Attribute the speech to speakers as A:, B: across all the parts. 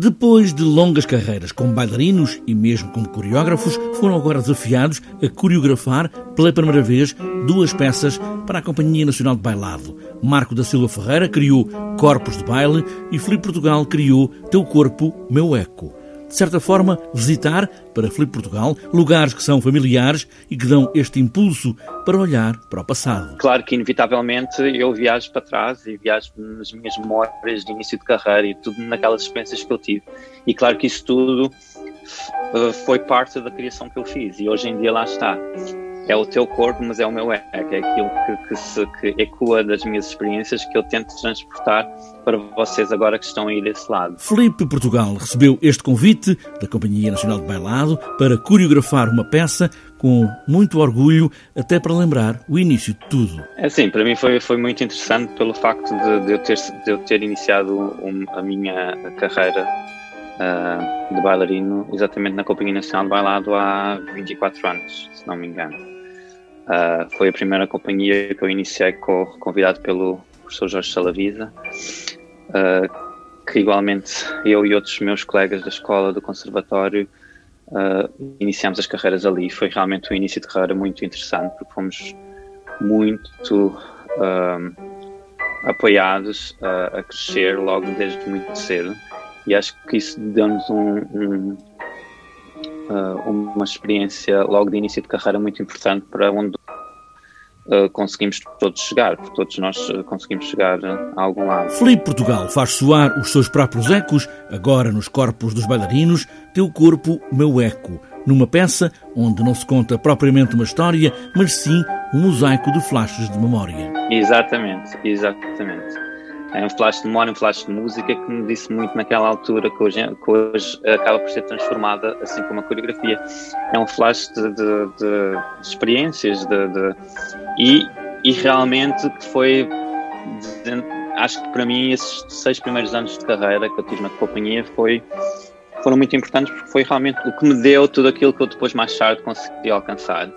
A: Depois de longas carreiras como bailarinos e mesmo como coreógrafos, foram agora desafiados a coreografar pela primeira vez duas peças para a Companhia Nacional de Bailado. Marco da Silva Ferreira criou Corpos de Baile e Filipe Portugal criou Teu Corpo, Meu Eco de certa forma, visitar, para Filipe Portugal, lugares que são familiares e que dão este impulso para olhar para o passado.
B: Claro que, inevitavelmente, eu viajo para trás e viajo nas minhas memórias de início de carreira e tudo naquelas experiências que eu tive. E claro que isso tudo eh, foi parte da criação que eu fiz e hoje em dia lá está é o teu corpo, mas é o meu eco, é aquilo que, que, se, que ecoa das minhas experiências que eu tento transportar para vocês agora que estão aí desse lado.
A: Felipe Portugal recebeu este convite da Companhia Nacional de Bailado para coreografar uma peça com muito orgulho, até para lembrar o início de tudo.
B: É sim, para mim foi, foi muito interessante pelo facto de, de eu, ter, de eu ter iniciado um, a minha carreira uh, de bailarino exatamente na Companhia Nacional de Bailado há 24 anos, se não me engano. Uh, foi a primeira companhia que eu iniciei convidado pelo professor Jorge Salavisa, uh, que igualmente eu e outros meus colegas da escola do conservatório uh, iniciamos as carreiras ali. Foi realmente um início de carreira muito interessante, porque fomos muito apoiados a crescer logo desde muito cedo. E acho que isso deu-nos um, um uma experiência logo de início de carreira muito importante para onde uh, conseguimos todos chegar, porque todos nós uh, conseguimos chegar a algum lado.
A: Felipe Portugal faz soar os seus próprios ecos, agora nos corpos dos bailarinos, Teu Corpo, Meu Eco, numa peça onde não se conta propriamente uma história, mas sim um mosaico de flashes de memória.
B: Exatamente, exatamente. É um flash de memória, um flash de música que me disse muito naquela altura, que hoje, que hoje acaba por ser transformada, assim como a coreografia. É um flash de, de, de, de experiências de, e, e realmente que foi. acho que para mim, esses seis primeiros anos de carreira que eu tive na companhia foi, foram muito importantes porque foi realmente o que me deu tudo aquilo que eu depois mais tarde consegui alcançar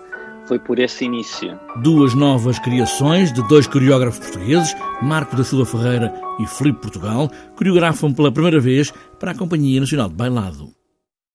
B: foi por esse início.
A: Duas novas criações de dois coreógrafos portugueses, Marco da Silva Ferreira e Filipe Portugal, coreografam pela primeira vez para a Companhia Nacional de Bailado.